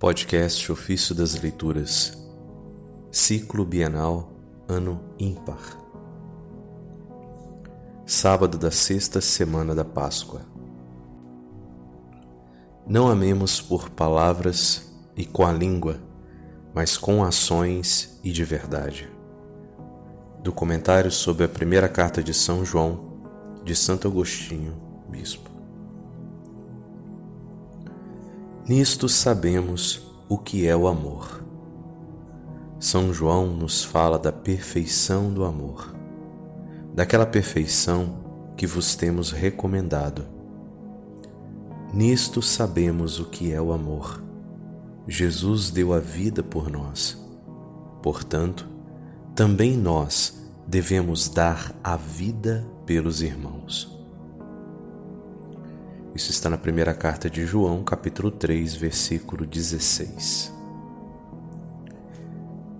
Podcast Ofício das Leituras, Ciclo Bienal, Ano Ímpar. Sábado da sexta semana da Páscoa. Não amemos por palavras e com a língua, mas com ações e de verdade. Do comentário sobre a primeira carta de São João, de Santo Agostinho, Bispo. Nisto sabemos o que é o amor. São João nos fala da perfeição do amor, daquela perfeição que vos temos recomendado. Nisto sabemos o que é o amor. Jesus deu a vida por nós. Portanto, também nós devemos dar a vida pelos irmãos. Isso está na primeira carta de João, capítulo 3, versículo 16.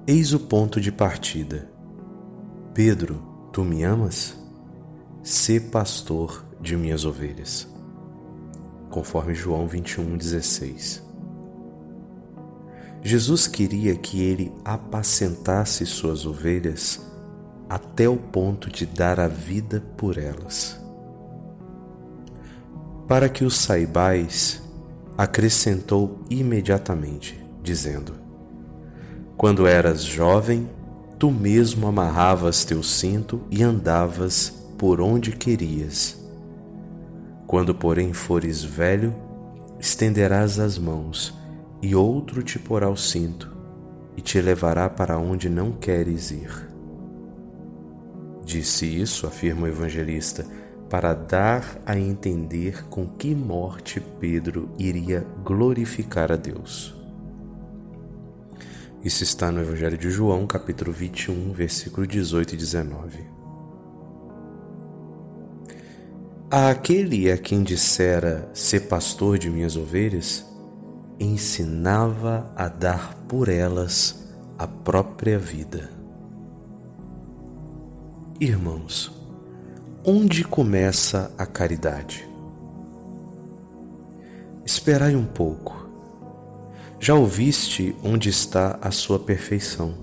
Eis o ponto de partida. Pedro, tu me amas? Sê pastor de minhas ovelhas. Conforme João 21, 16. Jesus queria que ele apacentasse suas ovelhas até o ponto de dar a vida por elas. Para que o saibais, acrescentou imediatamente, dizendo: Quando eras jovem, tu mesmo amarravas teu cinto e andavas por onde querias. Quando, porém, fores velho, estenderás as mãos, e outro te porá o cinto, e te levará para onde não queres ir. Disse isso, afirma o evangelista, para dar a entender com que morte Pedro iria glorificar a Deus. Isso está no Evangelho de João, capítulo 21, versículo 18 e 19. A aquele a quem dissera ser pastor de minhas ovelhas, ensinava a dar por elas a própria vida. Irmãos, Onde começa a caridade? Esperai um pouco. Já ouviste onde está a sua perfeição.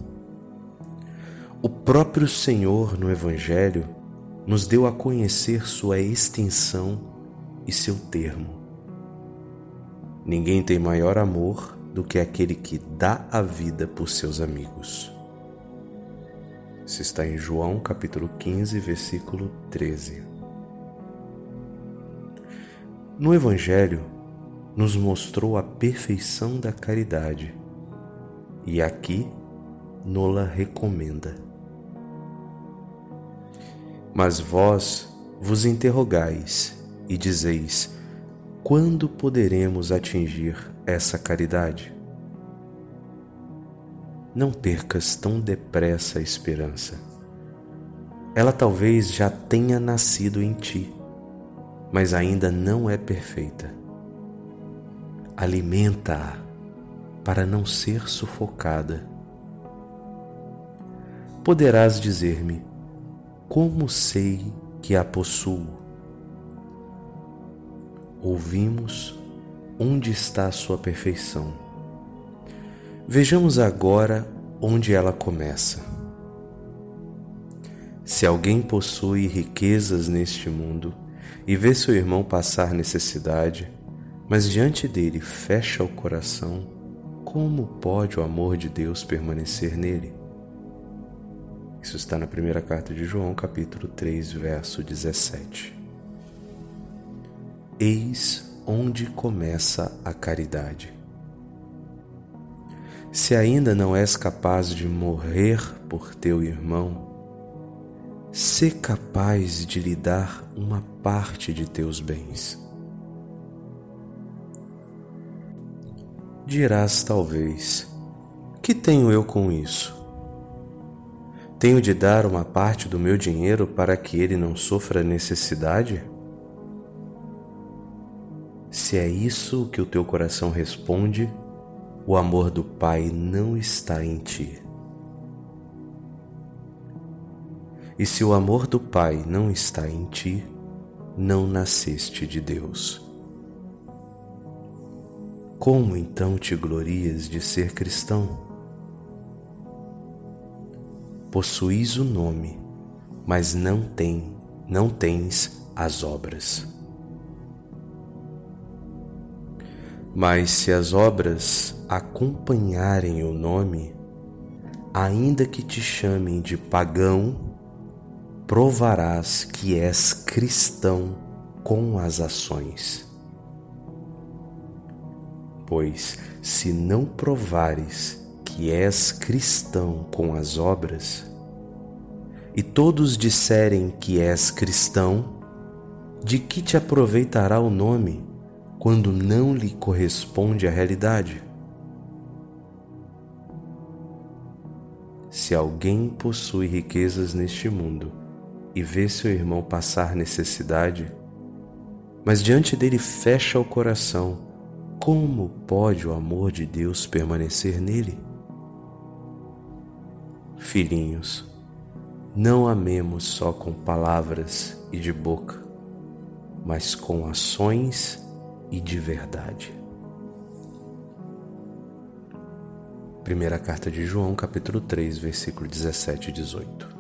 O próprio Senhor no Evangelho nos deu a conhecer sua extensão e seu termo. Ninguém tem maior amor do que aquele que dá a vida por seus amigos. Isso está em João capítulo 15, versículo 13. No Evangelho, nos mostrou a perfeição da caridade e aqui nola recomenda. Mas vós vos interrogais e dizeis: quando poderemos atingir essa caridade? Não percas tão depressa a esperança. Ela talvez já tenha nascido em ti, mas ainda não é perfeita. Alimenta-a para não ser sufocada. Poderás dizer-me: como sei que a possuo? Ouvimos onde está a sua perfeição Vejamos agora onde ela começa. Se alguém possui riquezas neste mundo e vê seu irmão passar necessidade, mas diante dele fecha o coração, como pode o amor de Deus permanecer nele? Isso está na primeira carta de João, capítulo 3, verso 17. Eis onde começa a caridade. Se ainda não és capaz de morrer por teu irmão, sê capaz de lhe dar uma parte de teus bens. Dirás talvez: Que tenho eu com isso? Tenho de dar uma parte do meu dinheiro para que ele não sofra necessidade? Se é isso que o teu coração responde, o amor do Pai não está em ti. E se o amor do Pai não está em ti, não nasceste de Deus. como então te glorias de ser cristão? Possuís o nome, mas não tem, não tens as obras. Mas se as obras acompanharem o nome, ainda que te chamem de pagão, provarás que és cristão com as ações. Pois se não provares que és cristão com as obras, e todos disserem que és cristão, de que te aproveitará o nome quando não lhe corresponde a realidade? Se alguém possui riquezas neste mundo e vê seu irmão passar necessidade, mas diante dele fecha o coração, como pode o amor de Deus permanecer nele? Filhinhos, não amemos só com palavras e de boca, mas com ações e de verdade. Primeira carta de João, capítulo 3, versículo 17 e 18.